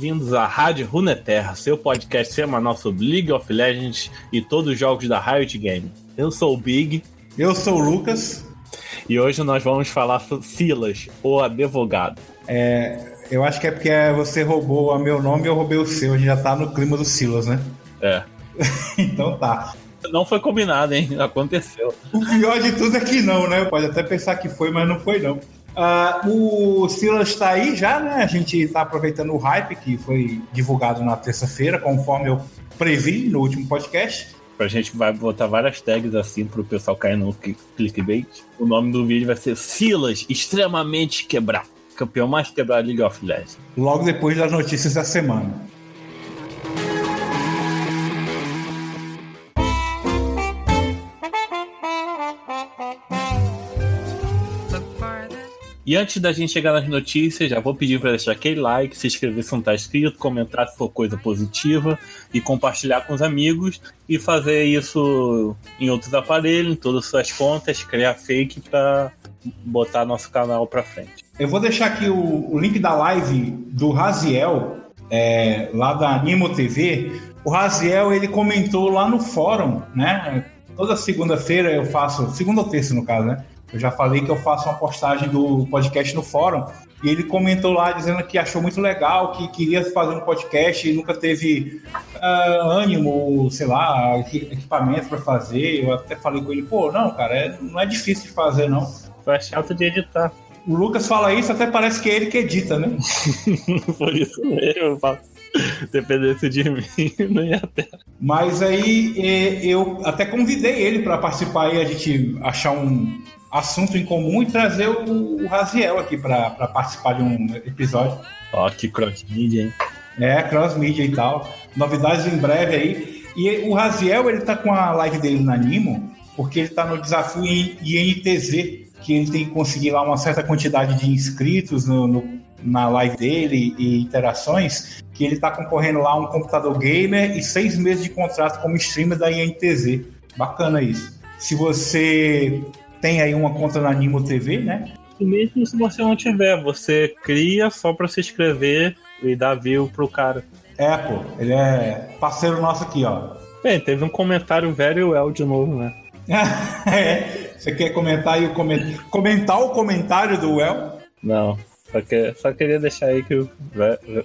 Bem-vindos à Rádio Runeterra, seu podcast semanal sobre League of Legends e todos os jogos da Riot Games. Eu sou o Big. Eu sou o Lucas. E hoje nós vamos falar sobre Silas, o advogado. É, eu acho que é porque você roubou o meu nome e eu roubei o seu. A gente já tá no clima do Silas, né? É. então tá. Não foi combinado, hein? Aconteceu. O pior de tudo é que não, né? Pode até pensar que foi, mas não foi, não. Uh, o Silas está aí já, né? A gente está aproveitando o hype que foi divulgado na terça-feira, conforme eu previ no último podcast. A gente vai botar várias tags assim para o pessoal cair no clickbait. O nome do vídeo vai ser Silas extremamente quebrado. Campeão mais quebrado de League of Legends. Logo depois das notícias da semana. E antes da gente chegar nas notícias, já vou pedir para deixar aquele like, se inscrever se não está inscrito, comentar se for coisa positiva e compartilhar com os amigos e fazer isso em outros aparelhos, em todas as suas contas, criar fake para botar nosso canal para frente. Eu vou deixar aqui o, o link da live do Raziel, é, lá da Animo TV. O Raziel ele comentou lá no fórum, né? Toda segunda-feira eu faço, segunda ou terça no caso, né? Eu já falei que eu faço uma postagem do podcast no fórum e ele comentou lá dizendo que achou muito legal, que queria fazer um podcast e nunca teve uh, ânimo, sei lá, equipamento para fazer. Eu até falei com ele, pô, não, cara, é, não é difícil de fazer, não. Foi chato de editar. O Lucas fala isso, até parece que é ele que edita, né? Por isso mesmo, eu faço. Dependesse de mim, não ia ter. Mas aí eu até convidei ele para participar e a gente achar um, assunto em comum e trazer o, o Raziel aqui para participar de um episódio. Ó, oh, que cross-media, hein? É, cross-media e tal. Novidades em breve aí. E o Raziel, ele tá com a live dele na Nimo, porque ele tá no desafio INTZ, que ele tem que conseguir lá uma certa quantidade de inscritos no, no, na live dele e interações, que ele tá concorrendo lá a um computador gamer e seis meses de contrato como streamer da INTZ. Bacana isso. Se você tem aí uma conta na Animo TV, né? E mesmo se você não tiver, você cria só para se inscrever e dar view pro cara. É, pô, ele é parceiro nosso aqui, ó. Bem, teve um comentário velho El de novo, né? é, você quer comentar aí o coment... comentar o comentário do El? Não, só, que, só queria deixar aí que o,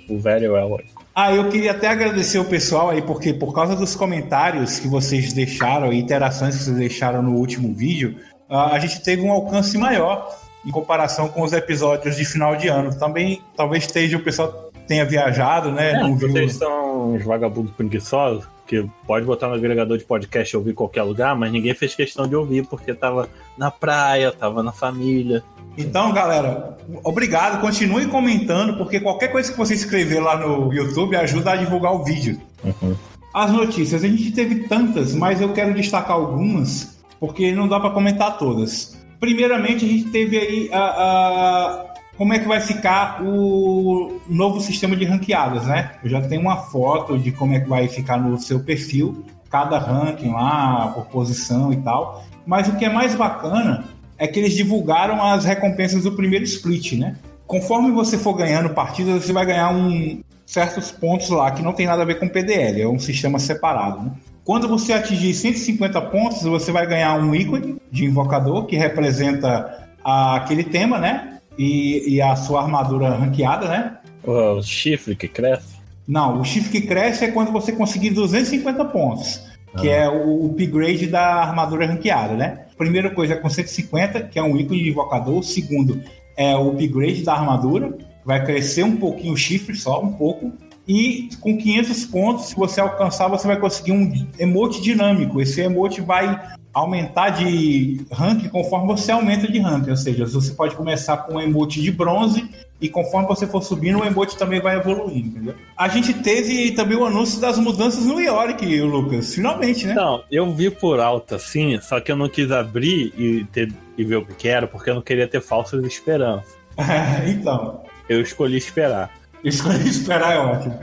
o velho El ah, eu queria até agradecer o pessoal aí, porque por causa dos comentários que vocês deixaram e interações que vocês deixaram no último vídeo, a gente teve um alcance maior em comparação com os episódios de final de ano. Também, talvez esteja o pessoal tenha viajado, né? É, não vocês viu... são uns vagabundos preguiçosos que pode botar no agregador de podcast e ouvir em qualquer lugar, mas ninguém fez questão de ouvir porque tava na praia, tava na família. Então, galera, obrigado. Continue comentando, porque qualquer coisa que você escrever lá no YouTube ajuda a divulgar o vídeo. Uhum. As notícias, a gente teve tantas, mas eu quero destacar algumas porque não dá para comentar todas. Primeiramente, a gente teve aí a, a, como é que vai ficar o novo sistema de ranqueadas, né? Eu já tenho uma foto de como é que vai ficar no seu perfil, cada ranking lá, por posição e tal. Mas o que é mais bacana é que eles divulgaram as recompensas do primeiro split, né? Conforme você for ganhando partidas, você vai ganhar um, certos pontos lá que não tem nada a ver com PDL, é um sistema separado, né? Quando você atingir 150 pontos, você vai ganhar um ícone de invocador que representa aquele tema, né? E, e a sua armadura ranqueada, né? O chifre que cresce? Não, o chifre que cresce é quando você conseguir 250 pontos, que ah. é o upgrade da armadura ranqueada, né? Primeira coisa é com 150, que é um ícone de invocador. Segundo é o upgrade da armadura, vai crescer um pouquinho o chifre, só um pouco. E com 500 pontos, se você alcançar, você vai conseguir um emote dinâmico. Esse emote vai aumentar de rank conforme você aumenta de rank. Ou seja, você pode começar com um emote de bronze e conforme você for subindo, o emote também vai evoluindo, entendeu? A gente teve também o anúncio das mudanças no Yorick, Lucas. Finalmente, né? Não, eu vi por alto assim, só que eu não quis abrir e, ter, e ver o que era, porque eu não queria ter falsas esperanças. então. Eu escolhi esperar. Esperar é ótimo.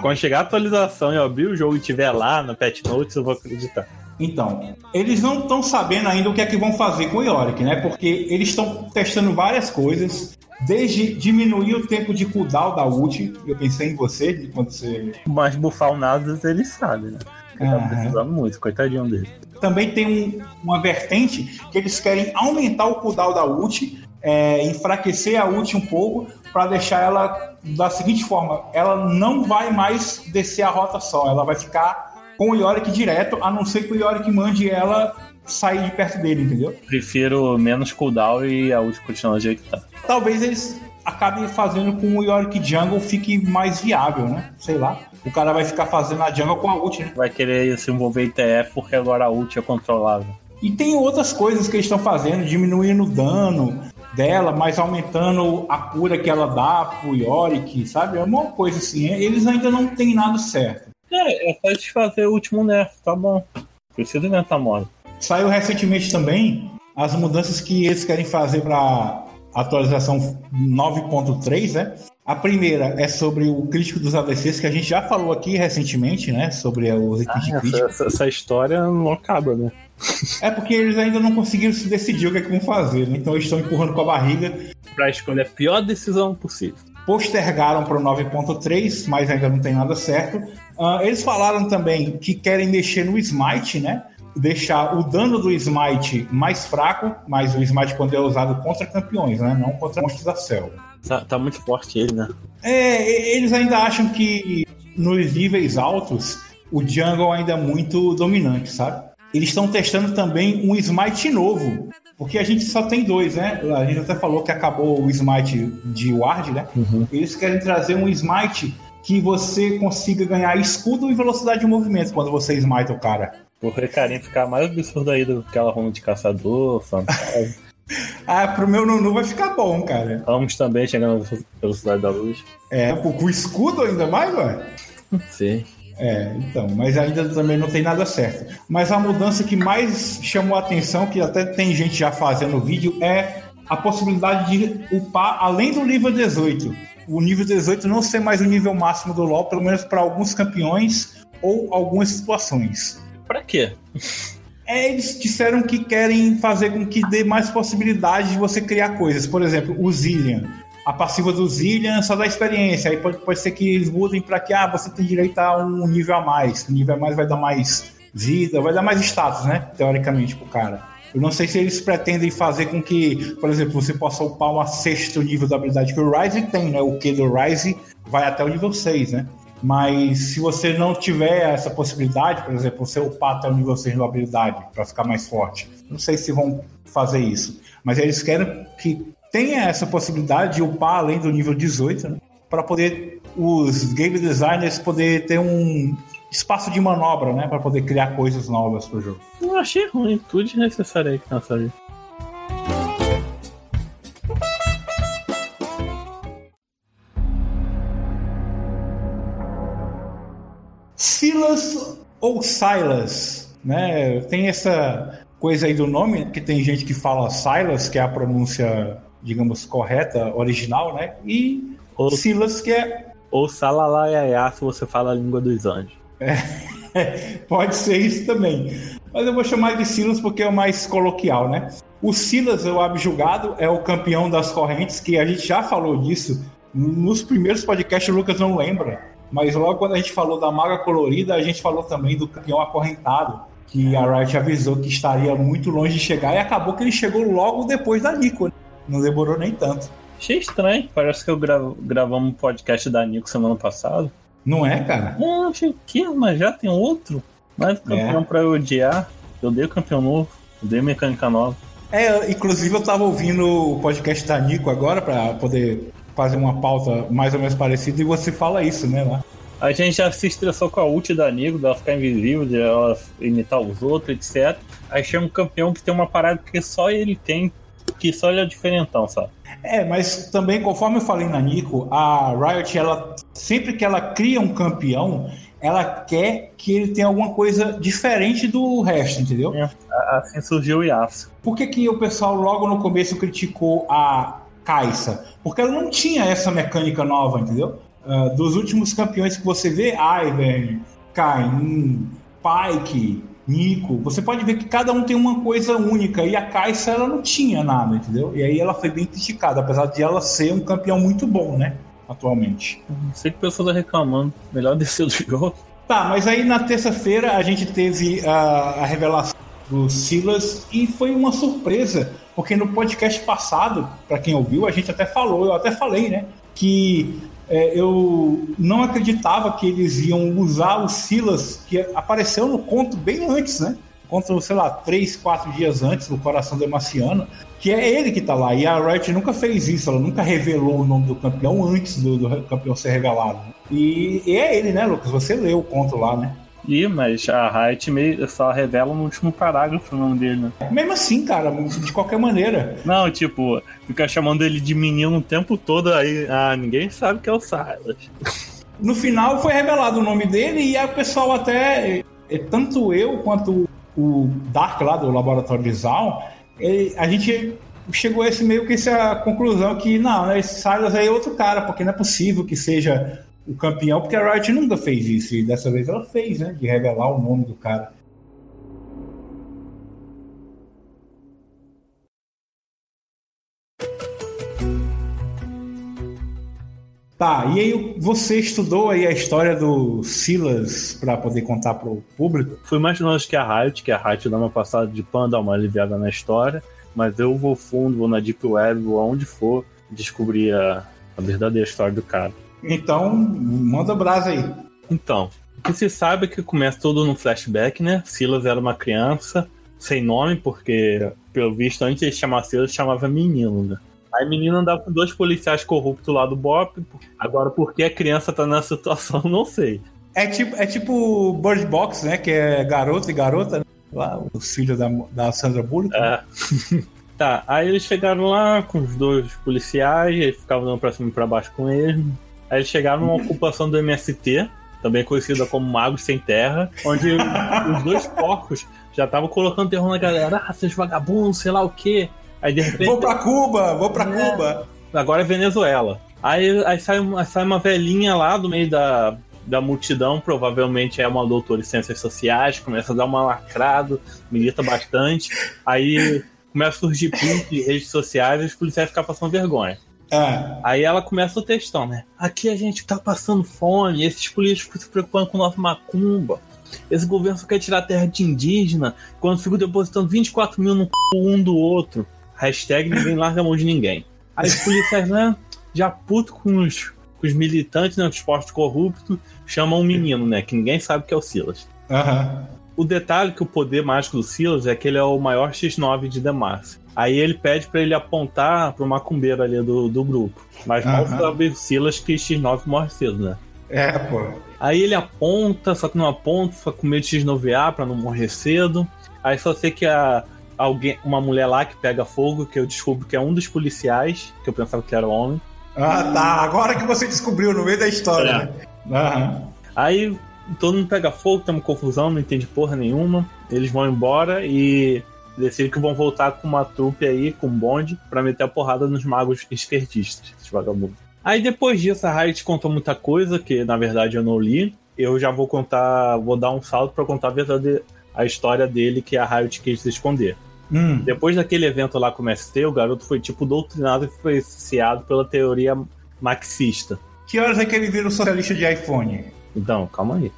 Quando chegar a atualização e eu abrir o jogo e tiver lá no Pet Notes, eu vou acreditar. Então, eles não estão sabendo ainda o que é que vão fazer com o Yorick, né? Porque eles estão testando várias coisas. Desde diminuir o tempo de cooldown da ult, eu pensei em você quando você. Mas bufar o Nasus ele sabe, né? Ele tá precisando muito, coitadinho dele. Também tem um, uma vertente que eles querem aumentar o cooldown da ult, é, enfraquecer a ult um pouco, para deixar ela da seguinte forma: ela não vai mais descer a rota só, ela vai ficar com o Yorick direto, a não ser que o Yorick mande ela sair de perto dele, entendeu? Prefiro menos cooldown e a ult continuar do jeito que tá. Talvez eles acabem fazendo com o Yorick Jungle fique mais viável, né? Sei lá. O cara vai ficar fazendo a jungle com a ult, né? Vai querer se envolver em TF porque agora a ult é controlável. E tem outras coisas que eles estão fazendo, diminuindo o dano dela, mas aumentando a cura que ela dá pro Yorick, sabe? É uma coisa assim. Eles ainda não têm nada certo. É, é só desfazer o último nerf, tá bom. Precisa inventar moda. Saiu recentemente também as mudanças que eles querem fazer para atualização 9.3, né? A primeira é sobre o crítico dos ADCs, que a gente já falou aqui recentemente, né? Sobre os itens ah, essa, essa, essa, história não acaba, né? É porque eles ainda não conseguiram se decidir o que é que vão fazer, né? Então eles estão empurrando com a barriga. Para escolher a pior decisão possível. Postergaram para o 9.3, mas ainda não tem nada certo. Uh, eles falaram também que querem mexer no Smite, né? deixar o dano do Smite mais fraco, mas o Smite quando é usado contra campeões, né? Não contra monstros da selva. Tá, tá, muito forte ele, né? É, eles ainda acham que nos níveis altos o jungle ainda é muito dominante, sabe? Eles estão testando também um Smite novo, porque a gente só tem dois, né? A gente até falou que acabou o Smite de Ward, né? Uhum. Eles querem trazer um Smite que você consiga ganhar escudo e velocidade de movimento quando você smite o cara. O Recarim ficar mais absurdo aí do que aquela runa de caçador, fantasma. Ah, pro meu Nunu vai ficar bom, cara. Vamos também chegando na velocidade da luz. É, com o escudo ainda mais, ué? Sim. É, então, mas ainda também não tem nada certo. Mas a mudança que mais chamou a atenção, que até tem gente já fazendo vídeo, é a possibilidade de upar além do nível 18. O nível 18 não ser mais o nível máximo do LoL, pelo menos para alguns campeões ou algumas situações. Pra quê? É, eles disseram que querem fazer com que dê mais possibilidade de você criar coisas. Por exemplo, o Zillian. A passiva do Zillian só dá experiência. Aí pode, pode ser que eles mudem para que ah, você tem direito a um nível a mais. O nível a mais vai dar mais vida, vai dar mais status, né? Teoricamente, pro cara. Eu não sei se eles pretendem fazer com que, por exemplo, você possa upar um sexto nível da habilidade que o Rise tem, né? O Q do Rise vai até o nível 6, né? Mas se você não tiver essa possibilidade, por exemplo, você upar até o nível 6 da habilidade para ficar mais forte, não sei se vão fazer isso. Mas eles querem que tenha essa possibilidade de upar além do nível 18, né? para poder os game designers poder ter um espaço de manobra, né, para poder criar coisas novas pro jogo. Não achei ruim, tudo desnecessário aí que tá. Silas ou Silas, né? Tem essa coisa aí do nome, que tem gente que fala Silas, que é a pronúncia, digamos, correta, original, né? E ou, Silas, que é. Ou Salalaiaiá, se você fala a língua dos anjos. É, pode ser isso também. Mas eu vou chamar de Silas porque é o mais coloquial, né? O Silas, o abjugado, é o campeão das correntes, que a gente já falou disso nos primeiros podcasts, o Lucas não lembra. Mas logo quando a gente falou da maga colorida, a gente falou também do campeão acorrentado, que a Riot avisou que estaria muito longe de chegar e acabou que ele chegou logo depois da Nico. Né? Não demorou nem tanto. Achei estranho, parece que eu gravo, gravamos um podcast da Nico semana passada. Não é, cara? Não, achei que, mas já tem outro. Mais um campeão é. pra eu odiar. Eu dei o campeão novo, eu dei mecânica nova. É, inclusive eu tava ouvindo o podcast da Nico agora para poder fazer uma pauta mais ou menos parecida e você fala isso, né, lá. A gente já se estressou com a ult da Nigo, dela ficar invisível, de ela imitar os outros, etc. Aí chega um campeão que tem uma parada que só ele tem, que só ele é diferentão, sabe? É, mas também, conforme eu falei na Nico, a Riot, ela sempre que ela cria um campeão, ela quer que ele tenha alguma coisa diferente do resto, entendeu? É, assim surgiu o Yasuo. Por que, que o pessoal logo no começo criticou a Caixa, porque ela não tinha essa mecânica nova, entendeu? Uh, dos últimos campeões que você vê, Ivern, Caim, Pike, Nico. Você pode ver que cada um tem uma coisa única. E a Caixa, ela não tinha nada, entendeu? E aí ela foi bem criticada, apesar de ela ser um campeão muito bom, né? Atualmente. Sei que o pessoal tá reclamando. Melhor descer do jogo. Tá, mas aí na terça-feira a gente teve a, a revelação do Silas e foi uma surpresa, porque no podcast passado, para quem ouviu, a gente até falou, eu até falei, né? Que é, eu não acreditava que eles iam usar o Silas, que apareceu no conto bem antes, né? Conto, sei lá, três, quatro dias antes, no Coração Demaciano, que é ele que tá lá. E a Riot nunca fez isso, ela nunca revelou o nome do campeão antes do, do campeão ser revelado. E, e, é ele, né, Lucas? Você leu o conto lá, né? Ih, mas a Riot meio, só revela no último parágrafo o nome dele, né? Mesmo assim, cara, de qualquer maneira. Não, tipo, fica chamando ele de menino o tempo todo, aí ah, ninguém sabe que é o Silas. No final foi revelado o nome dele e a pessoal até, é, tanto eu quanto o Dark lá do Laboratório de Zal, a gente chegou a esse meio que essa conclusão que não, esse Silas aí é outro cara, porque não é possível que seja o campeão, porque a Riot nunca fez isso, e dessa vez ela fez, né? De revelar o nome do cara. Tá, e aí você estudou aí a história do Silas para poder contar para o público? Fui mais longe que a Riot, que a Riot dá uma passada de pano, dá uma aliviada na história, mas eu vou fundo, vou na Deep Web, vou aonde for, descobrir a, a verdadeira história do cara. Então, manda brasa aí. Então, o que se sabe é que começa tudo no flashback, né? Silas era uma criança, sem nome, porque, pelo visto, antes de chamar Silas, chamava menino, né? Aí menino andava com dois policiais corruptos lá do BOP. Agora, por que a criança tá nessa situação, não sei. É tipo, é tipo Bird Box, né? Que é garota e garota, né? Lá, os filhos da, da Sandra Bullock. É. tá, aí eles chegaram lá com os dois policiais, eles ficavam dando pra cima e pra baixo com eles. Aí eles chegaram numa ocupação do MST, também conhecida como Magos Sem Terra, onde os dois porcos já estavam colocando terror na galera. Ah, seus vagabundos, sei lá o quê. Aí de repente. Vou pra Cuba, vou pra é, Cuba. Agora é Venezuela. Aí, aí, sai, aí sai uma velhinha lá do meio da, da multidão, provavelmente é uma doutora em ciências sociais, começa a dar uma lacrada, milita bastante. Aí começa a surgir prints de redes sociais e os policiais ficam passando vergonha. É. Aí ela começa o textão, né? Aqui a gente tá passando fome, esses políticos se preocupando com o nosso macumba. Esse governo só quer tirar a terra de indígena quando ficam depositando 24 mil no c... um do outro. Hashtag ninguém larga a mão de ninguém. Aí os policiais, né? Já puto com os, com os militantes, né? Os postos corruptos, chamam um menino, né? Que ninguém sabe que é o Silas. Uhum. O detalhe que o poder mágico do Silas é que ele é o maior X9 de Demacia. Aí ele pede para ele apontar pro macumbeiro ali do, do grupo. Mas mal sabe o Silas que X9 morre cedo, né? É, pô. Aí ele aponta, só que não aponta, só com medo de X9A pra não morrer cedo. Aí só sei que a, alguém, uma mulher lá que pega fogo, que eu descubro que é um dos policiais, que eu pensava que era homem. Ah, tá. Agora que você descobriu no meio da história. É. Uhum. Aí todo mundo pega fogo, tem uma confusão, não entende porra nenhuma. Eles vão embora e decidem que vão voltar com uma trupe aí, com um bonde, para meter a porrada nos magos esquerdistas, esses vagabundos. Aí depois disso a Riot contou muita coisa, que na verdade eu não li. Eu já vou contar, vou dar um salto para contar a, verdade, a história dele que a Riot quis esconder. Hum. Depois daquele evento lá com o MST, o garoto foi tipo doutrinado e foi influenciado pela teoria marxista. Que horas é que ele vira um socialista de iPhone? Então, calma aí.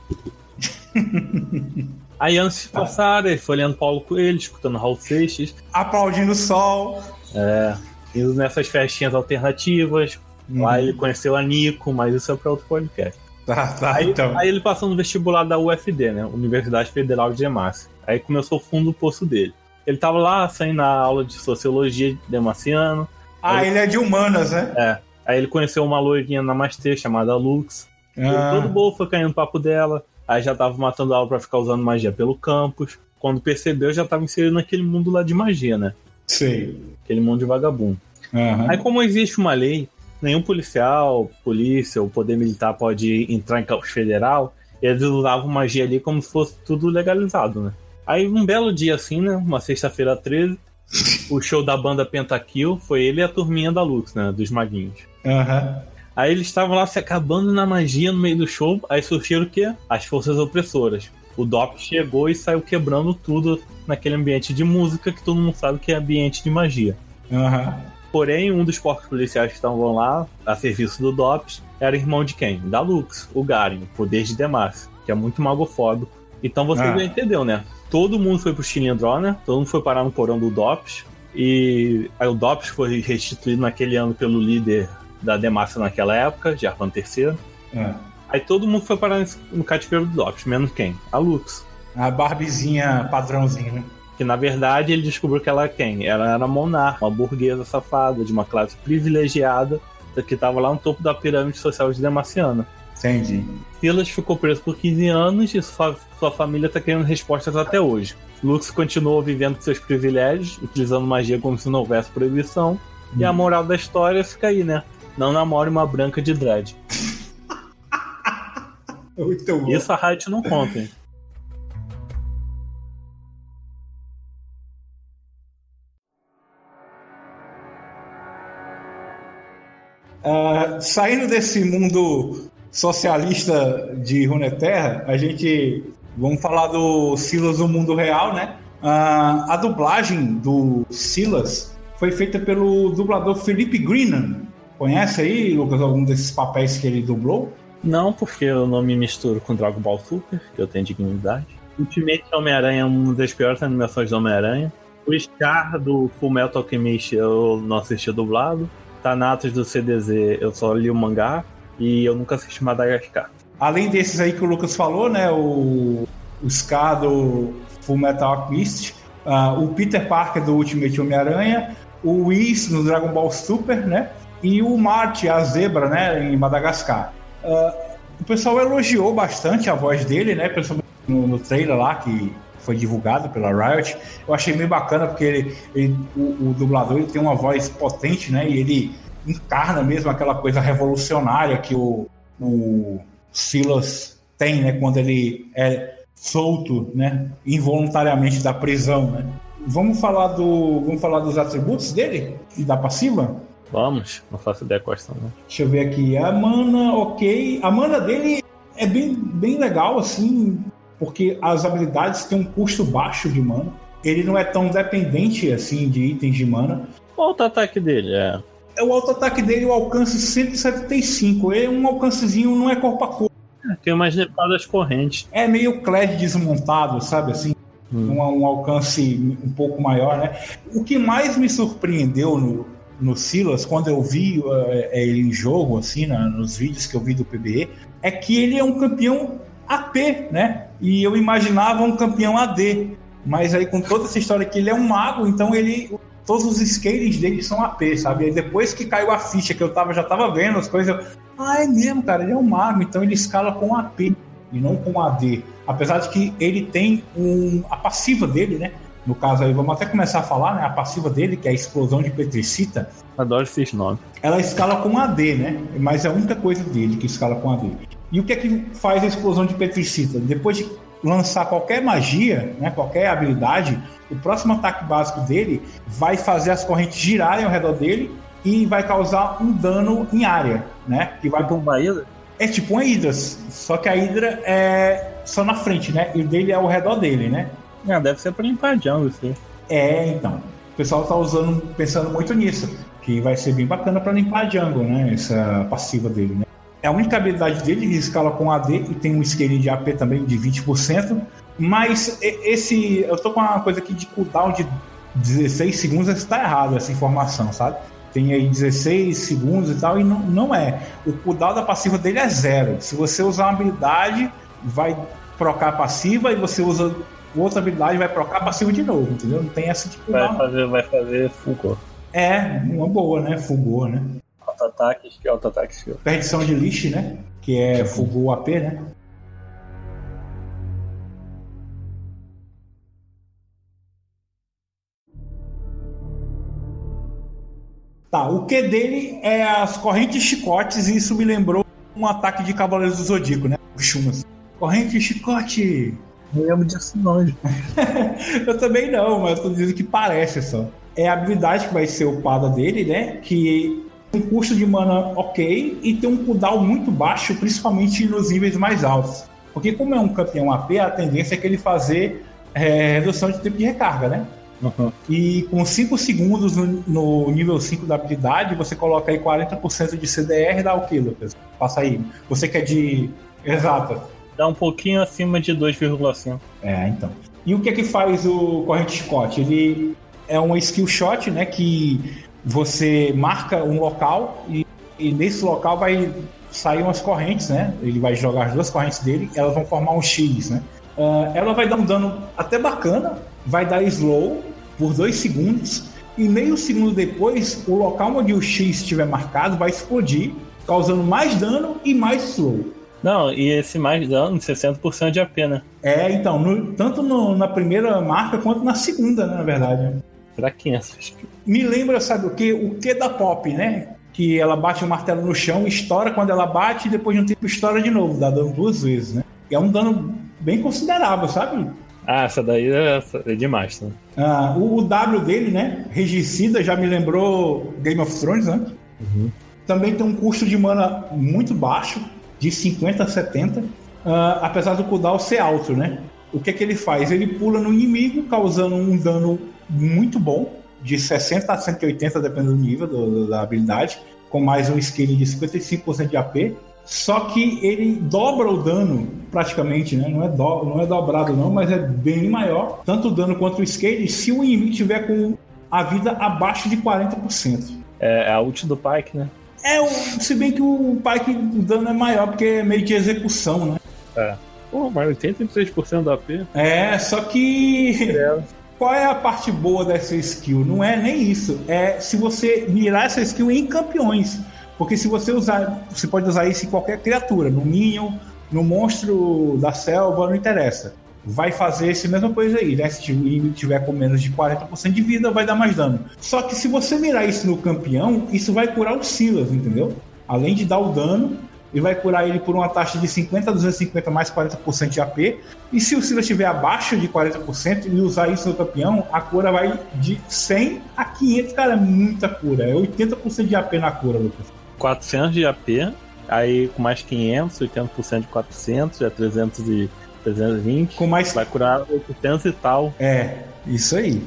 Aí antes de passar, ele foi lendo Paulo Coelho, escutando Raul Seixas. Aplaudindo o sol. É, indo nessas festinhas alternativas. Uhum. Lá ele conheceu a Nico, mas isso é para outro podcast. Tá, tá, aí, então. aí ele passou no vestibular da UFD, né? Universidade Federal de Demacia. Aí começou o fundo do poço dele. Ele tava lá saindo na aula de sociologia de Demaciano. Ah, ele... ele é de humanas, né? É. Aí ele conheceu uma loirinha na Master chamada Lux. Ah. Todo bom foi caindo no papo dela. Aí já tava matando aula pra ficar usando magia pelo campus. Quando percebeu, já tava inserido naquele mundo lá de magia, né? Sim. Aquele mundo de vagabundo. Uhum. Aí, como existe uma lei, nenhum policial, polícia ou poder militar pode entrar em campus federal, eles usavam magia ali como se fosse tudo legalizado, né? Aí, um belo dia assim, né? Uma sexta-feira 13, o show da banda Pentakill foi ele e a turminha da Lux, né? Dos maguinhos. Aham. Uhum. Aí eles estavam lá se acabando na magia no meio do show. Aí surgiram o quê? As forças opressoras. O Dop chegou e saiu quebrando tudo naquele ambiente de música que todo mundo sabe que é ambiente de magia. Aham. Porém, um dos corpos policiais que estavam lá, a serviço do DOPS, era irmão de quem? Da Lux, o Garen, o poder de Demacia, que é muito magofóbico. Então você Ah. já entendeu, né? Todo mundo foi pro Chilindró, né? Todo mundo foi parar no porão do DOPS. E aí o DOPS foi restituído naquele ano pelo líder da Demacia naquela época, Jarvan III. É. Aí todo mundo foi parar no cativeiro do DOPS, menos quem? A Lux. A Barbizinha padrãozinho, né? Que na verdade ele descobriu que ela é quem? Ela era monarca, uma burguesa safada, de uma classe privilegiada, que estava lá no topo da pirâmide social de Demaciana. Entendi. Silas ficou preso por 15 anos e sua, sua família está querendo respostas até hoje. Lux continuou vivendo seus privilégios, utilizando magia como se não houvesse proibição. E a moral da história fica aí, né? Não namore uma branca de dread. Muito bom. Isso a não conta, hein? Ah, saindo desse mundo socialista de Runeterra, a gente vamos falar do Silas no mundo real, né? Ah, a dublagem do Silas foi feita pelo dublador Felipe Greenan. Conhece aí, Lucas, algum desses papéis que ele dublou? Não, porque eu não me misturo com Dragon Ball Super, que eu tenho dignidade. Ultimate Homem-Aranha é uma das piores animações do Homem-Aranha. O Scar do Full Metal Alchemist eu não assisti dublado. Thanatos do CDZ eu só li o mangá. E eu nunca assisti Madagascar. Além desses aí que o Lucas falou, né? O, o Scar do Full Metal Alchemist, ah, o Peter Parker do Ultimate Homem-Aranha, o Whis no Dragon Ball Super, né? E o Marty, a zebra, né? Em Madagascar. Ah, o pessoal elogiou bastante a voz dele, né? Principalmente no, no trailer lá que foi divulgado pela Riot. Eu achei meio bacana porque ele, ele- o, o dublador ele tem uma voz potente, né? E ele encarna mesmo aquela coisa revolucionária que o, o Silas tem, né? Quando ele é solto, né? Involuntariamente da prisão, né? Vamos falar do, vamos falar dos atributos dele e da passiva. Vamos? Não faço ideia quais são, né? Deixa eu ver aqui. A mana, ok. A mana dele é bem, bem legal, assim, porque as habilidades têm um custo baixo de mana. Ele não é tão dependente, assim, de itens de mana. O outro ataque dele? É. É O auto-ataque dele, o alcance 175. É um alcancezinho, não é corpo a corpo. Tem umas espadas correntes. É meio Clash desmontado, sabe assim? Um, um alcance um pouco maior, né? O que mais me surpreendeu no, no Silas, quando eu vi eh, ele em jogo, assim, na- nos vídeos que eu vi do PBE, é que ele é um campeão AP, né? E eu imaginava um campeão AD. Mas aí, com toda essa história que ele é um mago, então ele. Todos os scales dele são AP, sabe? Aí depois que caiu a ficha que eu tava, já tava vendo as coisas, eu, ah, é mesmo, cara, ele é um mago, então ele escala com AP e não com AD. Apesar de que ele tem um, a passiva dele, né? No caso aí, vamos até começar a falar, né? A passiva dele, que é a explosão de petricita, Adoro esses nomes. ela escala com AD, né? Mas é a única coisa dele que escala com AD. E o que é que faz a explosão de petricita? Depois de lançar qualquer magia, né, qualquer habilidade, o próximo ataque básico dele vai fazer as correntes girarem ao redor dele e vai causar um dano em área, né? Que vai Tipo um Baída? é tipo uma Hydra, só que a Hydra é só na frente, né? E o dele é ao redor dele, né? Ah, deve ser pra limpar a jungle, sim. É, então. O pessoal tá usando, pensando muito nisso, que vai ser bem bacana para limpar a jungle, né? Essa passiva dele, né? É a única habilidade dele que escala com AD e tem um scaling de AP também de 20%. Mas esse. Eu tô com uma coisa aqui de cooldown de 16 segundos, está errado essa informação, sabe? Tem aí 16 segundos e tal, e não, não é. O cooldown da passiva dele é zero. Se você usar uma habilidade, vai trocar a passiva, e você usa outra habilidade, vai trocar a passiva de novo, entendeu? Não tem essa de Vai cooldown. fazer, vai fazer fulgor. É, uma boa, né? Fulgor, né? Auto-ataque, skill, auto-ataque, skill. Perdição de lixo, né? Que é Fulgor AP, né? Tá, o Q dele é as correntes chicotes, e isso me lembrou um ataque de Cavaleiros do Zodíaco, né? O Shumas. Corrente chicote! Não lembro disso não. Eu também não, mas eu tô dizendo que parece só. É a habilidade que vai ser upada dele, né? Que tem um custo de mana ok e tem um cooldown muito baixo, principalmente nos níveis mais altos. Porque como é um campeão AP, a tendência é que ele fazer é, redução de tempo de recarga, né? Uhum. E com 5 segundos no, no, nível 5 da habilidade, você coloca aí 40% de CDR e dá o que, Lucas? Passa aí. Você quer de. Exato. Dá um pouquinho acima de 2,5. É, então. E o que é que faz o corrente Scott? Ele é um skill shot, né? Que você marca um local e, e nesse local vai sair umas correntes, né? Ele vai jogar as duas correntes dele, elas vão formar um X, né? Uh, ela vai dar um dano até bacana, vai dar slow por dois segundos e meio segundo depois o local onde o X estiver marcado vai explodir, causando mais dano e mais slow. Não, e esse mais dano, 60% de AP, né? É, então, no, tanto no, na primeira marca quanto na segunda, né, na verdade. Fraquinha. Me lembra, sabe o que? O que da Pop, né? Que ela bate o martelo no chão, estoura quando ela bate e depois de um tempo estoura de novo, dá dano duas vezes, né? É um dano bem considerável, sabe? Ah, essa daí é, é demais, né? Ah, o, o, W dele, né? Regicida, já me lembrou Game of Thrones, né? Uhum. Também tem um custo de mana muito baixo, de 50 a 70, uh, apesar do cooldown ser alto, né? O que é que ele faz? Ele pula no inimigo, causando um dano muito bom, de 60 a 180, dependendo do nível do, da habilidade, com mais um scaling de 55% de AP. Só que ele dobra o dano, praticamente, né? Não é, do, não é dobrado, não, mas é bem maior. Tanto o dano quanto o scale, se o inimigo tiver com a vida abaixo de 40%. É, é a ult do Pike, né? É, se bem que o Pike, o dano é maior, porque é meio de execução, né? É. Pô, mas 83% da AP. É, só que. É. Qual é a parte boa dessa skill? Não é nem isso. É se você mirar essa skill em campeões. Porque se você usar, você pode usar isso em qualquer criatura, no Minion, no monstro da selva, não interessa. Vai fazer essa mesma coisa aí, né? Se tiver com menos de 40% de vida, vai dar mais dano. Só que se você mirar isso no campeão, isso vai curar o Silas, entendeu? Além de dar o dano, ele vai curar ele por uma taxa de 50 a 250 mais 40% de AP. E se o Silas estiver abaixo de 40% e usar isso no campeão, a cura vai de 100 a 500. Cara, é muita cura. É 80% de AP na cura, Lucas. 400 de AP, aí com mais 500, 80% de 400, já 300 e 320. Com mais... Vai curar 800 e tal. É, isso aí.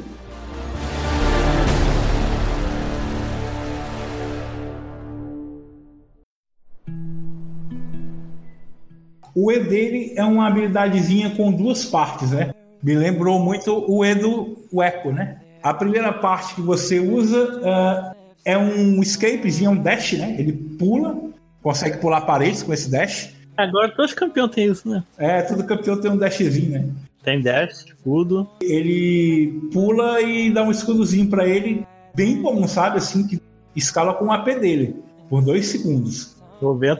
O E dele é uma habilidadezinha com duas partes, né? Me lembrou muito o E do Echo, né? A primeira parte que você usa uh, é um escapezinho, um dash, né? Ele pula, consegue pular paredes com esse dash. Agora todos os campeões têm isso, né? É, todo campeão tem um dashzinho, né? Tem dash, escudo. Ele pula e dá um escudozinho para ele, bem comum, sabe? Assim, que escala com o AP dele, por dois segundos. 90%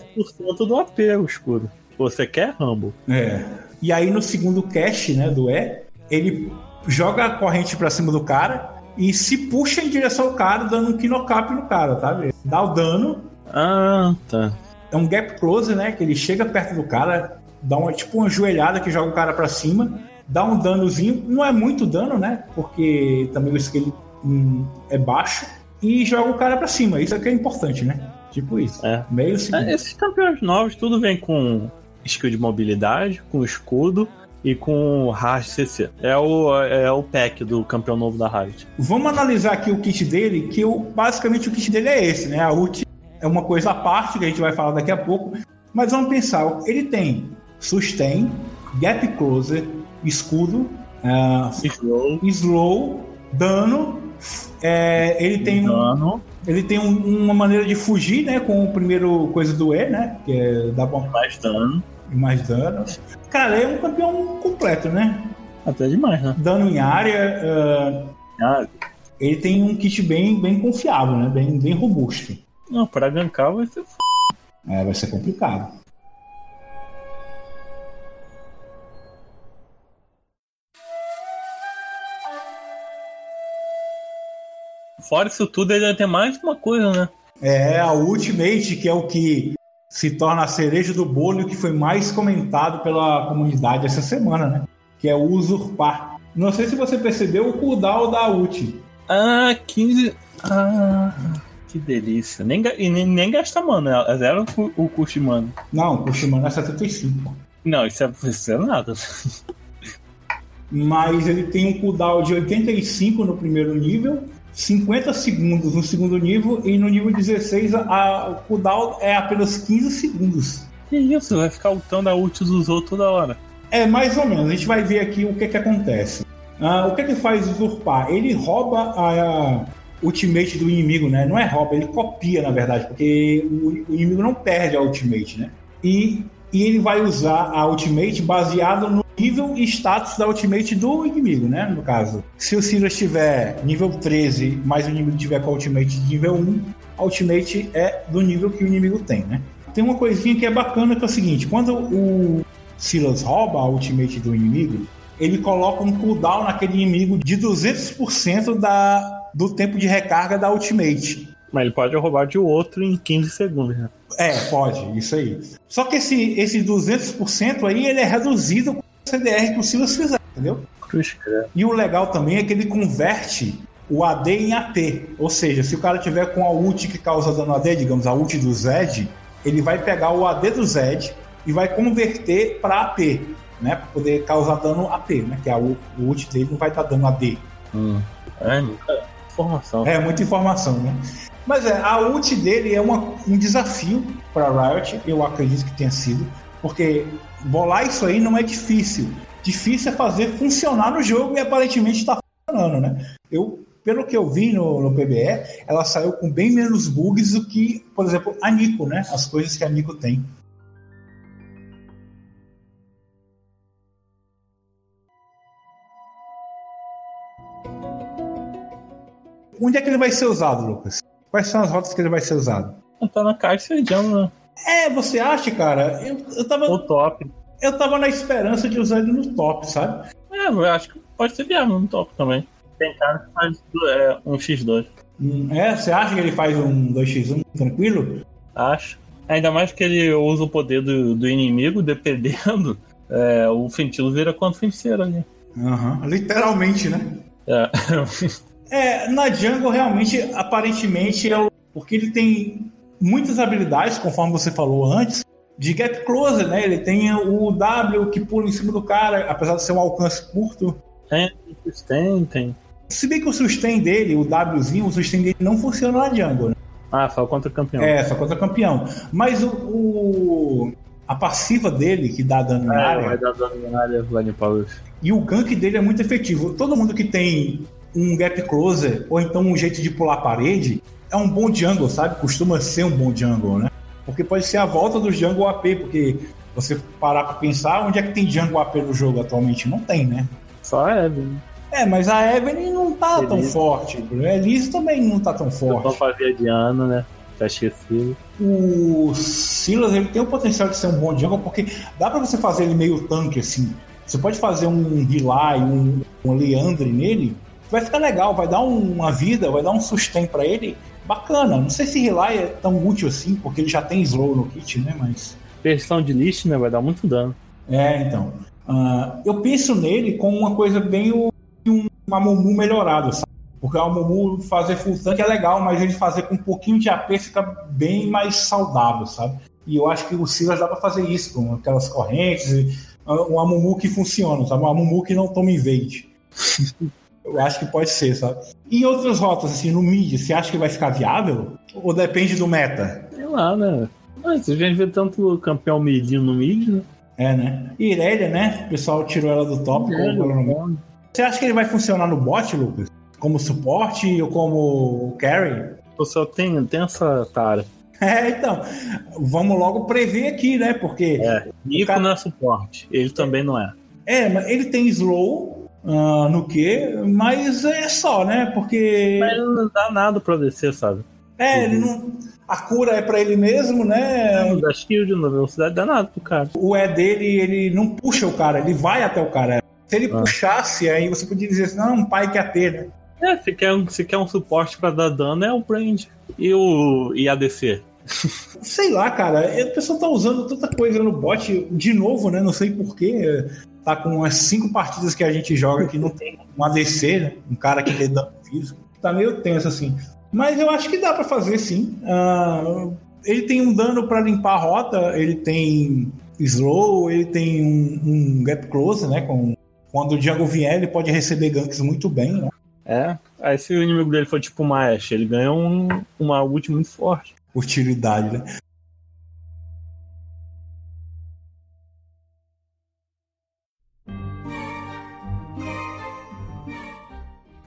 do AP o escudo. Você quer Rambo? É. E aí no segundo cache, né, do E, ele joga a corrente para cima do cara e se puxa em direção ao cara, dando um kinocap no cara, tá? Dá o dano. Ah, tá. É um gap close, né? Que ele chega perto do cara, dá uma, tipo uma joelhada que joga o cara para cima, dá um danozinho. Não é muito dano, né? Porque também o skill hum, é baixo. E joga o cara para cima. Isso é que é importante, né? Tipo isso. É. Meio segundo. É, esses campeões novos, tudo vem com skill de mobilidade, com escudo e com Raj CC. É o, é o pack do campeão novo da Riot. Vamos analisar aqui o kit dele, que o, basicamente o kit dele é esse, né? A ult é uma coisa à parte que a gente vai falar daqui a pouco. Mas vamos pensar, ele tem sustain, gap closer, escudo, uh, slow. slow, dano. É, ele tem dano. Um, ele tem um, uma maneira de fugir, né? Com o primeiro coisa do E, né? Que é dar bom. Mais dano mais dano. Cara, é um campeão completo, né? Até demais, né? Dano em área. Uh, ah. Ele tem um kit bem, bem confiável, né? Bem, bem robusto. Não, pra gankar vai ser f... É, vai ser complicado. Fora isso tudo, ele vai ter mais uma coisa, né? É, a Ultimate, que é o que se torna a cereja do bolo que foi mais comentado pela comunidade essa semana, né? Que é o usurpar. Não sei se você percebeu o cooldown da ult. Ah, 15. Ah, que delícia. Nem, nem, nem gasta mana, é zero o custo de mana. Não, o custo de mana é 75. Não, isso é, isso é nada. Mas ele tem um cooldown de 85 no primeiro nível, 50 segundos no segundo nível, e no nível 16 a, a, o cooldown é apenas 15 segundos. Que isso? Vai ficar ultando a ult dos outros toda hora. É, mais ou menos. A gente vai ver aqui o que que acontece. Ah, o que que faz usurpar? Ele rouba a, ultimate do inimigo, né? Não é rouba, ele copia, na verdade, porque o, o inimigo não perde a ultimate, né? E, e ele vai usar a ultimate baseado no nível e status da ultimate do inimigo, né? No caso, se o Silas tiver nível 13, mas o inimigo tiver com a ultimate de nível 1, a ultimate é do nível que o inimigo tem, né? Tem uma coisinha que é bacana que é o seguinte: quando o Silas rouba a ultimate do inimigo, ele coloca um cooldown naquele inimigo de 200% da, do tempo de recarga da ultimate. Mas ele pode roubar de outro em 15 segundos, né? É, pode, isso aí. Só que esse, esse 200% aí, ele é reduzido com o CDR que o Silas fizer, entendeu? E o legal também é que ele converte o AD em AT. Ou seja, se o cara tiver com a ult que causa dano AD, digamos, a ult do Zed, ele vai pegar o AD do Zed e vai converter para AP né? Pra poder causar dano AP, né? Que a, o ult dele não vai estar tá dando AD. Hum. É, muita informação. É, muita informação, né? Mas é, a ult dele é uma, um desafio para Riot, eu acredito que tenha sido, porque bolar isso aí não é difícil. Difícil é fazer funcionar no jogo e aparentemente está funcionando, né? Eu, pelo que eu vi no, no PBE, ela saiu com bem menos bugs do que, por exemplo, a Nico, né? As coisas que a Nico tem. Onde é que ele vai ser usado, Lucas? Quais são as rotas que ele vai ser usado? Tá na caixa de né? É, você acha, cara? Eu, eu tava. O top. Eu tava na esperança de usar ele no top, sabe? É, eu acho que pode ser viável no top também. Tem cara que faz é, um X2. Hum, é, você acha que ele faz um 2x1 tranquilo? Acho. Ainda mais que ele usa o poder do, do inimigo, dependendo, é, o feitiço vira quanto feiticeiro ali. Uhum. Literalmente, né? É. É, na Jungle, realmente, aparentemente, é o, porque ele tem muitas habilidades, conforme você falou antes, de gap closer, né? Ele tem o W que pula em cima do cara, apesar de ser um alcance curto. Tem, sustain, tem. Se bem que o sustain dele, o Wzinho, o sustain dele não funciona na Jungle, né? Ah, só contra campeão. É, só contra campeão. Mas o, o a passiva dele, que dá dano é, na área. Vai dar dano na área, E o gank dele é muito efetivo. Todo mundo que tem um gap closer ou então um jeito de pular a parede, é um bom jungle, sabe? Costuma ser um bom jungle, né? Porque pode ser a volta do jungle AP, porque você parar pra pensar, onde é que tem jungle AP no jogo atualmente? Não tem, né? Só a Evelyn. É, mas a Evelyn não tá Elise. tão forte. A Elise também não tá tão forte. Só fazia Diana, né? Tá esquecido. O Silas, ele tem o potencial de ser um bom jungle, porque dá pra você fazer ele meio tanque, assim. Você pode fazer um Vilai, um, um Leandre nele, vai ficar legal, vai dar uma vida, vai dar um sustento para ele bacana. Não sei se Relay é tão útil assim, porque ele já tem slow no kit, né? Mas. Versão de list, né? Vai dar muito dano. É, então. Uh, eu penso nele como uma coisa bem o, um Amumu melhorado, sabe? Porque o Amumu fazer full tank é legal, mas ele fazer com um pouquinho de AP fica bem mais saudável, sabe? E eu acho que o Silas dá pra fazer isso, com aquelas correntes, um Amumu que funciona, sabe? Um Amumu que não toma invade. Eu acho que pode ser, sabe? E outras rotas, assim, no mid, você acha que vai ficar viável? Ou depende do meta? Sei lá, né? Mas a gente vê tanto campeão midinho no mid, né? É, né? E Irelia, né? O pessoal tirou ela do top. como... Você acha que ele vai funcionar no bot, Lucas? Como suporte ou como carry? Eu só tenho, tenho essa tara. É, então, vamos logo prever aqui, né? Porque. É, Nico cara... não é suporte, ele também não é. É, mas ele tem slow, uh, no que, mas é só, né? Porque. Mas não dá nada pra descer, sabe? É, ele não. A cura é para ele mesmo, né? Não dá shield, na velocidade dá nada pro cara. O E dele, ele não puxa o cara, ele vai até o cara. Se ele ah. puxasse, aí você podia dizer assim, não, um pai que ter, né? É, se quer, se quer um suporte para dar dano, é o Brand. E o e ADC? sei lá, cara. O pessoal tá usando tanta coisa no bot de novo, né? Não sei porquê tá com umas cinco partidas que a gente joga que não tem um ADC, né? um cara que tem dano físico. Tá meio tenso assim. Mas eu acho que dá para fazer sim. Uh, ele tem um dano para limpar a rota, ele tem slow, ele tem um, um gap close, né? Com, quando o Jungle vier, ele pode receber ganks muito bem, né? É, aí se o inimigo dele for tipo uma Ashe, ele ganha um, uma ult muito forte. Utilidade, né?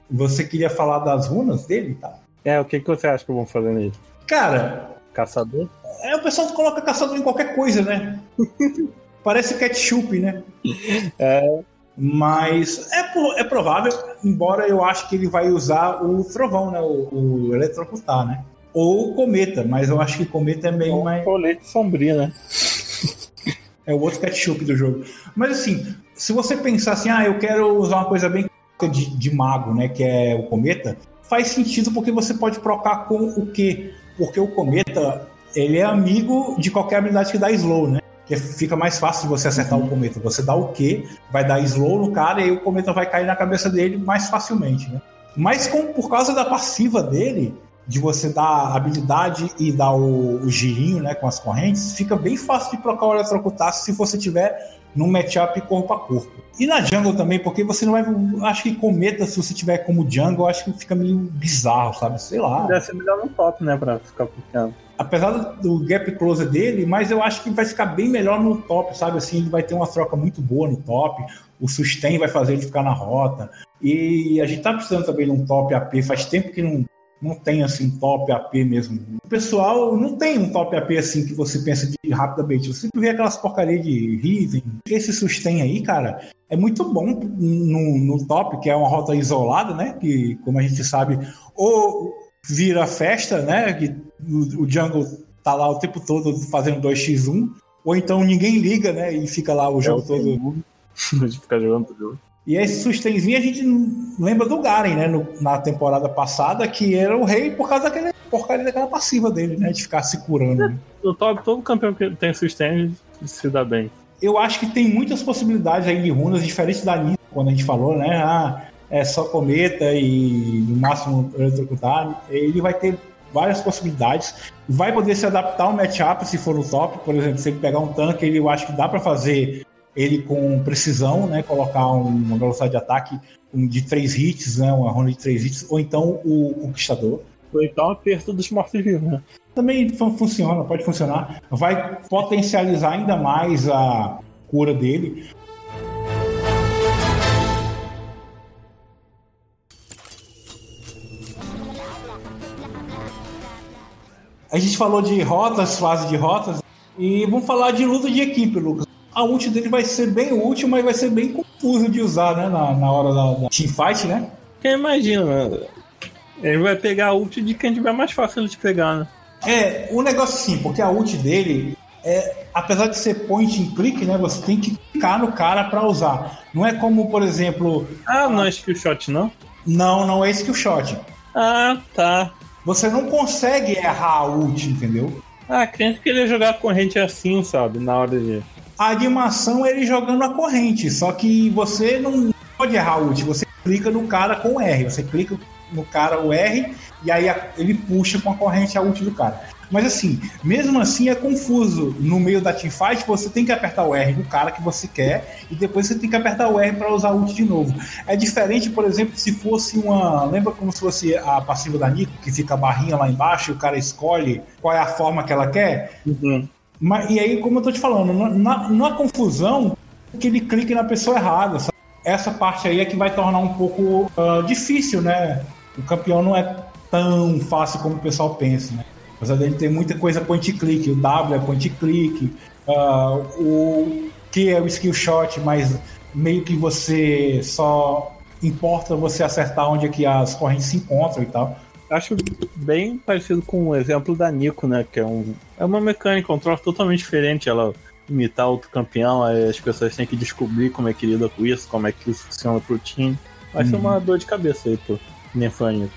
Você queria falar das runas dele, tá? É, o que, que você acha que vão fazer nele? Cara, Caçador? é, o pessoal coloca caçador em qualquer coisa, né? Parece ketchup, né? É, Mas é, é provável, embora eu acho que ele vai usar o trovão, né? O, o eletrocutar, né? Ou o cometa, mas eu acho que cometa é meio mais. um colete sombrio, né? É o outro ketchup do jogo. Mas assim, se você pensar assim, ah, eu quero usar uma coisa bem de, de mago, né? Que é o cometa, faz sentido porque você pode trocar com o quê? Porque o cometa, ele é amigo de qualquer habilidade que dá slow, né? Que fica mais fácil de você acertar o cometa. Você dá o quê? Vai dar slow no cara e aí o cometa vai cair na cabeça dele mais facilmente, né? Mas com, por causa da passiva dele, de você dar habilidade e dar o, o girinho né, com as correntes, fica bem fácil de trocar o eletrocutar se você tiver num matchup corpo a corpo. E na jungle também, porque você não vai. Acho que cometa, se você tiver como jungle, acho que fica meio bizarro, sabe? Sei lá. Deve ser melhor no top, né? Pra ficar puxando. Apesar do gap closer dele, mas eu acho que vai ficar bem melhor no top, sabe? Assim, ele vai ter uma troca muito boa no top. O sustain vai fazer ele ficar na rota. E a gente tá precisando também de um top AP. Faz tempo que não, não tem assim top AP mesmo. O pessoal não tem um top AP assim que você pensa de rapidamente. Você sempre vê aquelas porcarias de Riven. Esse sustain aí, cara, é muito bom no, no top, que é uma rota isolada, né? Que, como a gente sabe, ou vira festa, né? Que o, o jungle tá lá o tempo todo fazendo 2x1, ou então ninguém liga, né? E fica lá o jogo todo. De ficar jogando tudo. E esse sustenzinho a gente lembra do Garen, né? no- na temporada passada, que era o rei por causa daquela porcaria daquela passiva dele, né? De ficar se curando. né? No top, todo campeão que tem sustain se dá bem. Eu acho que tem muitas possibilidades aí de runas, diferente da Nisa, quando a gente falou, né? Ah, é só cometa e no máximo eletrocutar. Ele vai ter várias possibilidades. Vai poder se adaptar ao matchup se for no top. Por exemplo, se ele pegar um tanque, ele, eu acho que dá para fazer ele com precisão, né? Colocar um- uma velocidade de ataque de três hits, né? Uma runa de três hits, ou então o conquistador. Ou então aperto dos mortos-vivos, né? Também fun- funciona, pode funcionar. Vai potencializar ainda mais a cura dele. A gente falou de rotas, fase de rotas, e vamos falar de luta de equipe, Lucas. A ult dele vai ser bem útil, mas vai ser bem confuso de usar, né? Na, na hora da, da teamfight, né? Quem imagina? Ele vai pegar a ult de quem tiver mais fácil de pegar, né? É, o negócio sim, porque a ult dele, é, apesar de ser point and click, né? Você tem que clicar no cara pra usar. Não é como, por exemplo, Ah, não é skill shot, não? não, não é skill shot. Ah, tá. Você não consegue errar a ult, entendeu? Ah, crente que ele ia jogar corrente assim, sabe? Na hora de. A animação ele jogando a corrente, só que você não pode errar a ult, você clica no cara com o R, você clica no cara o R e aí ele puxa com a corrente a ult do cara. Mas assim, mesmo assim é confuso. No meio da teamfight, você tem que apertar o R do cara que você quer e depois você tem que apertar o R para usar ult de novo. É diferente, por exemplo, se fosse uma. Lembra como se fosse a passiva da Nico, que fica a barrinha lá embaixo e o cara escolhe qual é a forma que ela quer? Uhum. Mas, e aí, como eu tô te falando, na, na, confusão, que ele clique na pessoa errada. sabe? Essa parte aí é que vai tornar um pouco ah, difícil, né? O campeão não é tão fácil como o pessoal pensa, né? Apesar dele ter muita coisa point click, o W é point click, ah, o Q é o skill shot, mas meio que você só importa você acertar onde é que as correntes se encontram e tal. Acho bem parecido com o exemplo da Nico, né? Que é, um, é uma mecânica, um troço totalmente diferente. Ela imitar outro campeão, aí as pessoas têm que descobrir como é que lida com isso, como é que isso funciona pro time. Vai ser uma dor de cabeça aí pro Nefanho.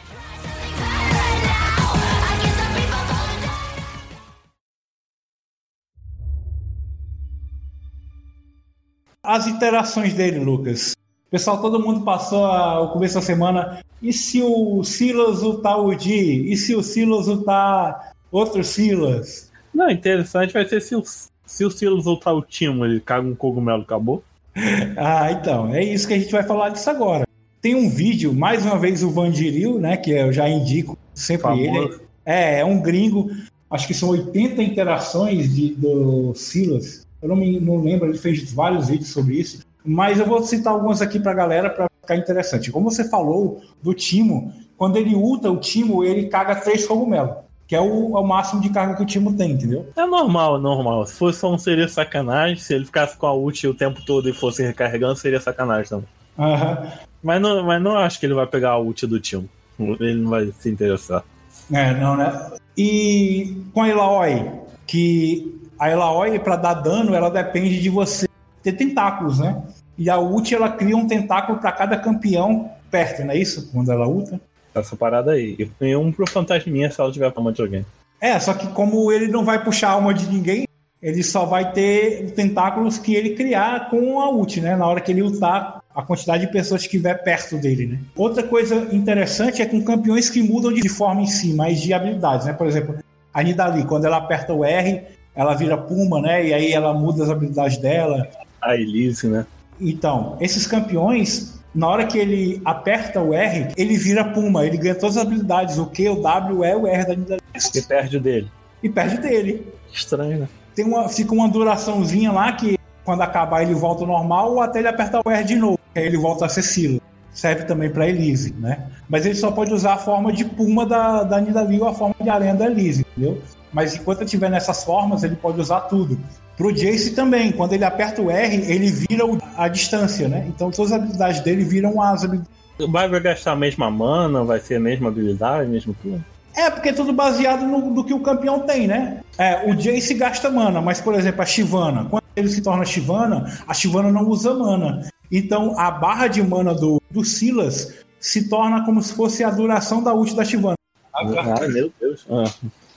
As interações dele, Lucas. Pessoal, todo mundo passou a- o começo da semana. E se o Silas ultar o Di? E se o Silas ultar outro Silas? Não, interessante vai ser se o, Se o Silas voltar o Timo, ele caga um cogumelo, acabou? ah, então, é isso que a gente vai falar disso agora. Tem um vídeo, mais uma vez o Vandiril, né, que eu já indico sempre Famoso. ele. É, é um gringo, acho que são 80 interações de, do Silas. Eu não me não lembro, ele fez vários vídeos sobre isso, mas eu vou citar alguns aqui pra galera para ficar interessante. Como você falou do Timo, quando ele ulta o Timo, ele caga três cogumelos que é o, é o, máximo de carga que o time tem, entendeu? É normal, normal. Se fosse só um seria sacanagem, se ele ficasse com a ult o tempo todo e fosse recarregando, seria sacanagem também. Uhum. Mas, não, mas não acho que ele vai pegar a ult do time. Ele não vai se interessar. É, não, né? E com a Elaoi, que a Elaoi, para dar dano, ela depende de você ter tentáculos, né? E a ult, ela cria um tentáculo para cada campeão perto, não é isso? Quando ela ulta essa parada aí. E um pro fantasminha se ela tiver alma de alguém. É, só que como ele não vai puxar a alma de ninguém, ele só vai ter tentáculos que ele criar com a ult, né? Na hora que ele ultar a quantidade de pessoas que estiver perto dele, né? Outra coisa interessante é com campeões que mudam de forma em si, mas de habilidades, né? Por exemplo, a Nidalee, quando ela aperta o R, ela vira Puma, né? E aí ela muda as habilidades dela. A Elise, né? Então, esses campeões, na hora que ele aperta o R, ele vira Puma, ele ganha todas as habilidades, o Q, o W, o E, o R da vida. E perde dele. E perde dele. Estranho, né? Tem uma, fica uma duraçãozinha lá que quando acabar ele volta ao normal ou até ele apertar o R de novo, aí ele volta a ser Silo. Serve também para Elise, né? Mas ele só pode usar a forma de Puma da, da Nidalee ou a forma de aranha da Elise, entendeu? Mas enquanto ele estiver nessas formas, ele pode usar tudo. Pro Jace também, quando ele aperta o R, ele vira a distância, né? Então todas as habilidades dele viram as habilidades. Vai gastar a mesma mana, vai ser a mesma habilidade, mesmo tudo? É, porque é tudo baseado no, no, que o campeão tem, né? É, o Jace gasta mana, mas, por exemplo, a Shivana, quando ele se torna Shivana, a Shivana não usa mana. Então, a barra de mana do, do Silas se torna como se fosse a duração da ult da Shivana. Ah, meu Deus. Ah.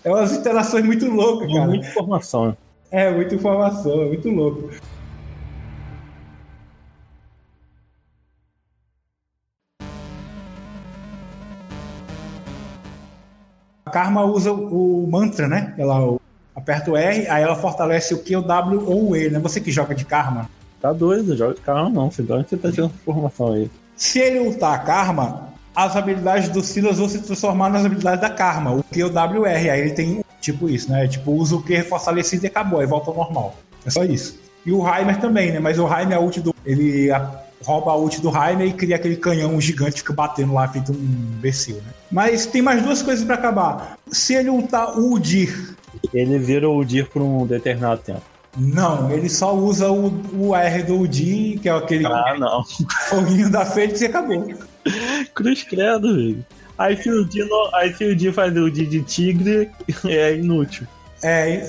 É umas interações muito loucas, cara. Muita informação. É, muita informação, é muito louco. A Karma usa o mantra, né? Ela aperta o R, aí ela fortalece o Q, o W ou o E, né? Você que joga de Karma. Tá doido, joga de Karma não. Então você tá tirando informação aí. Se ele ultar a Karma, as habilidades do Silas vão se transformar nas habilidades da Karma, o Q, o W, R. Aí ele tem tipo isso, né? Tipo, usa o Q fortalecido e acabou, aí volta ao normal. É só isso. E o Heimer também, né? Mas o Heimer, a ult do. Ele rouba a ult do Heimer e cria aquele canhão gigante fica batendo lá, feito um imbecil, né? Mas tem mais duas coisas para acabar. Se ele ultar o Udir. Ele vira o Udir por um determinado tempo. Não, ele só usa o, o R do Udir, que é aquele. Ah, não. Foguinho da Fênix e acabou. Cruz credo, velho. Aí se o Dino, aí se o Dino fazer o Di de tigre, é inútil. É,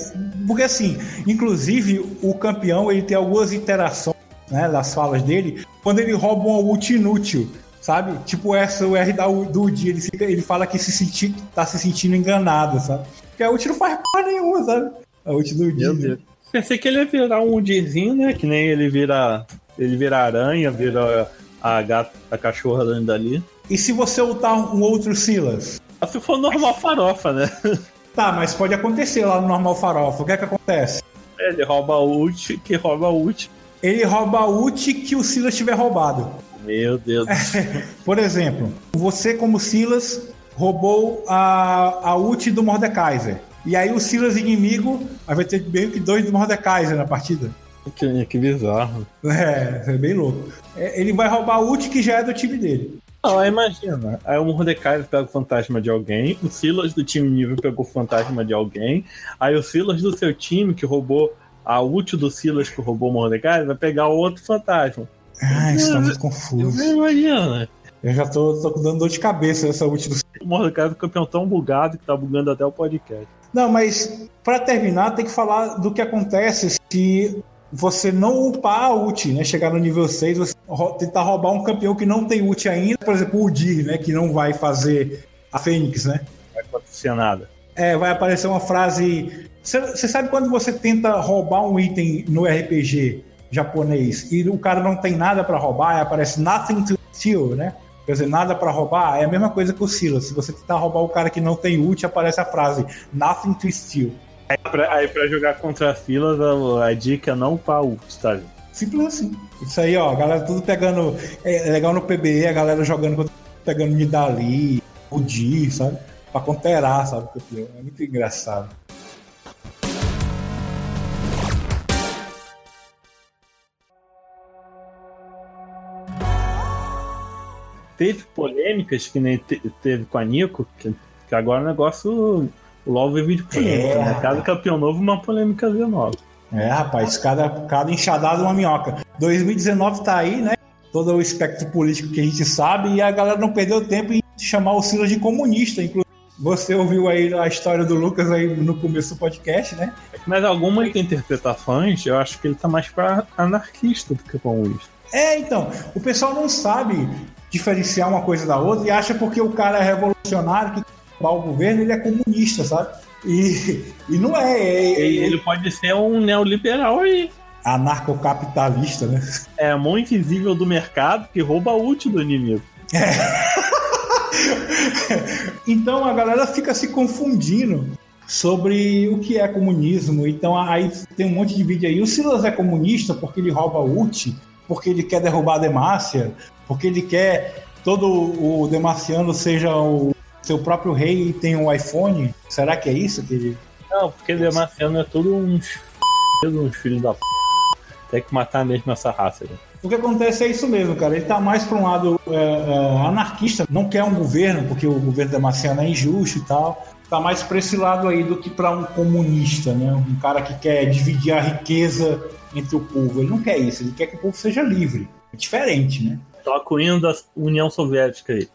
porque assim, inclusive o campeão ele tem algumas interações né, das falas dele, quando ele rouba uma ult inútil, sabe? Tipo essa, o R da, do Di, ele, fica, ele fala que se sentir, tá se sentindo enganado, sabe? Porque a ult não faz porra nenhuma, sabe? A ult do Di. Né? Pensei que ele ia virar um Dizinho, né? Que nem ele vira. Ele vira aranha, vira a gata, a cachorra dali. E se você ultar um outro Silas? Se for normal farofa, né? Tá, mas pode acontecer lá no normal farofa. O que é que acontece? Ele rouba a ult, que rouba a ult. Ele rouba a ult que o Silas tiver roubado. Meu Deus. Por exemplo, você como Silas roubou a, a ult do Mordekaiser. E aí o Silas inimigo vai ter meio que dois do Mordekaiser na partida. Que, que bizarro. É, é bem louco. É, ele vai roubar a ult que já é do time dele. Não, imagina. Aí o Mordecai pega o fantasma de alguém, o Silas do time nível pegou o fantasma de alguém, aí o Silas do seu time, que roubou a ult do Silas que roubou o Mordecai, vai pegar o outro fantasma. Ah, isso tá muito confuso. Imagina. Eu já tô, tô dando dor de cabeça essa ult do O Mordecai é um campeão tão bugado que tá bugando até o podcast. Não, mas para terminar, tem que falar do que acontece se você não upar a ult, né? Chegar no nível 6, você tentar roubar um campeão que não tem ult ainda, por exemplo, o Dir, né? Que não vai fazer a Fênix, né? Vai acontecer nada. É, vai aparecer uma frase. Você sabe quando você tenta roubar um item no RPG japonês e o cara não tem nada para roubar, aparece nothing to steal, né? Quer dizer, nada para roubar, é a mesma coisa que o Silas. Se você tentar roubar o cara que não tem ult, aparece a frase nothing to steal. Aí pra, aí pra jogar contra filas, a, a dica é não upar ult, tá? Simples assim. Isso aí, ó, a galera tudo pegando. É legal no PBE, a galera jogando, pegando Nidali, o Di, sabe? Pra conterar, sabe? É muito engraçado. Teve polêmicas que nem te, teve com a Nico, que, que agora o negócio. O LOL vive de polêmica, é, né? Cada campeão novo, uma polêmica nova. É, rapaz, cada, cada enxadada uma minhoca. 2019 tá aí, né? Todo o espectro político que a gente sabe, e a galera não perdeu tempo em chamar o Silas de comunista, inclusive. Você ouviu aí a história do Lucas aí no começo do podcast, né? Mas algumas interpretações, eu acho que ele tá mais para anarquista do que comunista. É, então, o pessoal não sabe diferenciar uma coisa da outra e acha porque o cara é revolucionário que o governo, ele é comunista, sabe? E, e não é. é ele, ele pode ser um neoliberal aí. Anarcocapitalista, né? É a mão invisível do mercado que rouba o útil do inimigo. É. então a galera fica se confundindo sobre o que é comunismo. Então aí tem um monte de vídeo aí. O Silas é comunista porque ele rouba ult, porque ele quer derrubar a Demacia, porque ele quer todo o Demaciano seja o seu próprio rei tenha um iPhone. Será que é isso que ele. Não, porque Demaciano é tudo uns, uns filhos da p. Tem que matar mesmo essa raça. Né? O que acontece é isso mesmo, cara. Ele tá mais para um lado é, é, anarquista, não quer um governo, porque o governo Damasceno é injusto e tal. Tá mais para esse lado aí do que para um comunista, né? Um cara que quer dividir a riqueza entre o povo. Ele não quer isso, ele quer que o povo seja livre. É diferente, né? Toca o hino da União Soviética aí.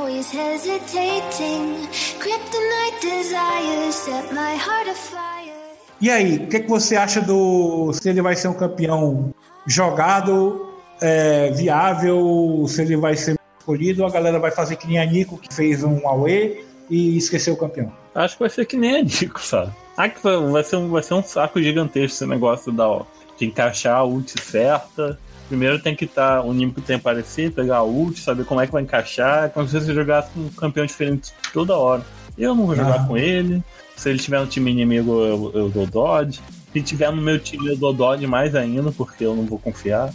Always hesitating. Kryptonite desires set my heart afire. E aí, o que, que você acha do. Se ele vai ser um campeão jogado, é, viável, se ele vai ser escolhido, a galera vai fazer que nem a Nico, que fez um Aue e esqueceu o campeão? Acho que vai ser que nem a Nico, sabe? Ah, que vai ser um, vai ser um saco gigantesco esse negócio da, de encaixar a ult certa Primeiro tem que estar tá, o inimigo tem que aparecer, pegar a ult, saber como é que vai encaixar. É como se você jogasse com um campeão diferente toda hora. Eu não vou jogar ah. com ele. Se ele tiver no time inimigo, eu, eu dou dodge. Se tiver no meu time, eu dou dodge mais ainda, porque eu não vou confiar.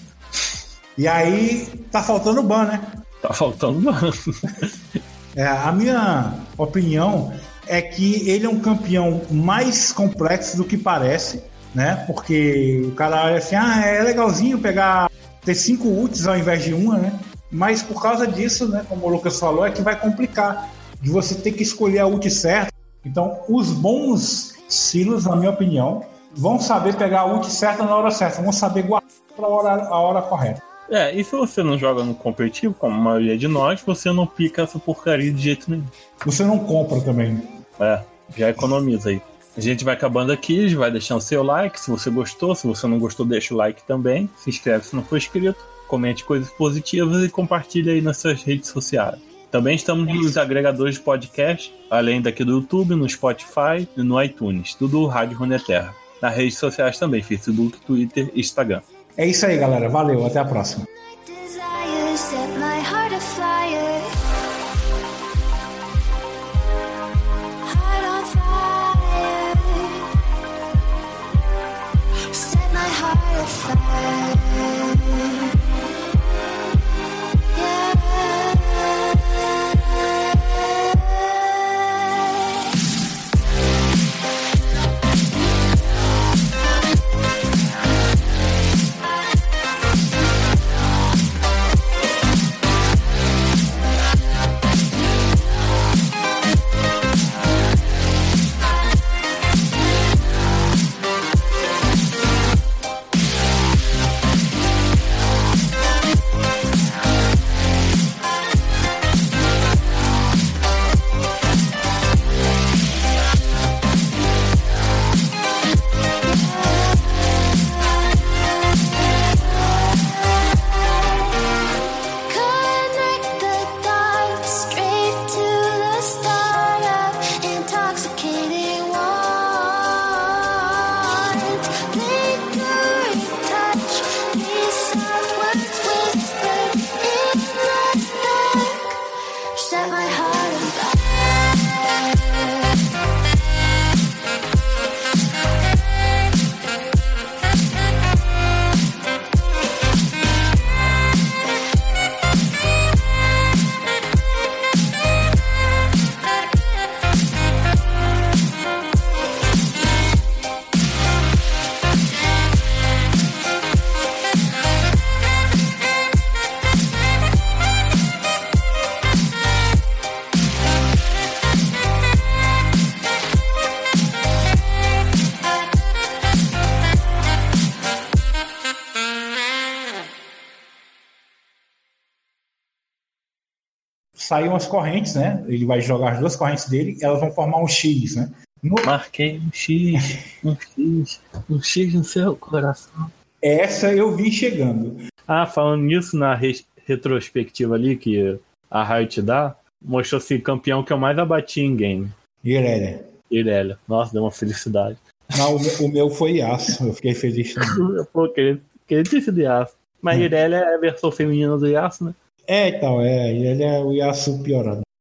E aí, tá faltando ban, né? Tá faltando ban. é, a minha opinião é que ele é um campeão mais complexo do que parece, né? Porque o cara olha assim, ah, é legalzinho pegar ter cinco ults ao invés de uma, né? Mas por causa disso, né, como o Lucas falou, é que vai complicar de você ter que escolher a ult certa. Então, os bons silos, na minha opinião, vão saber pegar a ult certa na hora certa, vão saber guardar para a hora, a hora correta. É, e se você não joga no competitivo, como a maioria de nós, você não pica essa porcaria de jeito nenhum. Você não compra também. É, já economiza aí. A gente vai acabando aqui, vai deixando seu like se você gostou, se você não gostou, deixa o like também, se inscreve se não for inscrito, comente coisas positivas e compartilhe aí nas suas redes sociais. Também estamos nos agregadores de podcast, além daqui do YouTube, no Spotify e no iTunes, tudo Rádio Runeterra. Nas redes sociais também, Facebook, Twitter e Instagram. É isso aí, galera. Valeu, até a próxima. Saíram as correntes, né? Ele vai jogar as duas correntes dele, elas vão formar um X, né? No... Marquei um X, um X, um X no seu coração. Essa eu vi chegando. Ah, falando nisso, na re retrospectiva ali que a Riot dá, mostrou assim, campeão que eu mais abati em game. Irelia. Irelia. Nossa, deu uma felicidade. Não, o meu, o meu foi Yasuo, eu fiquei feliz também. Pô, queria, queria ter sido Yasuo. Mas hum. Irelia é a versão feminina do Yasuo, né? É, então, é, ele é o Yasuo piorado.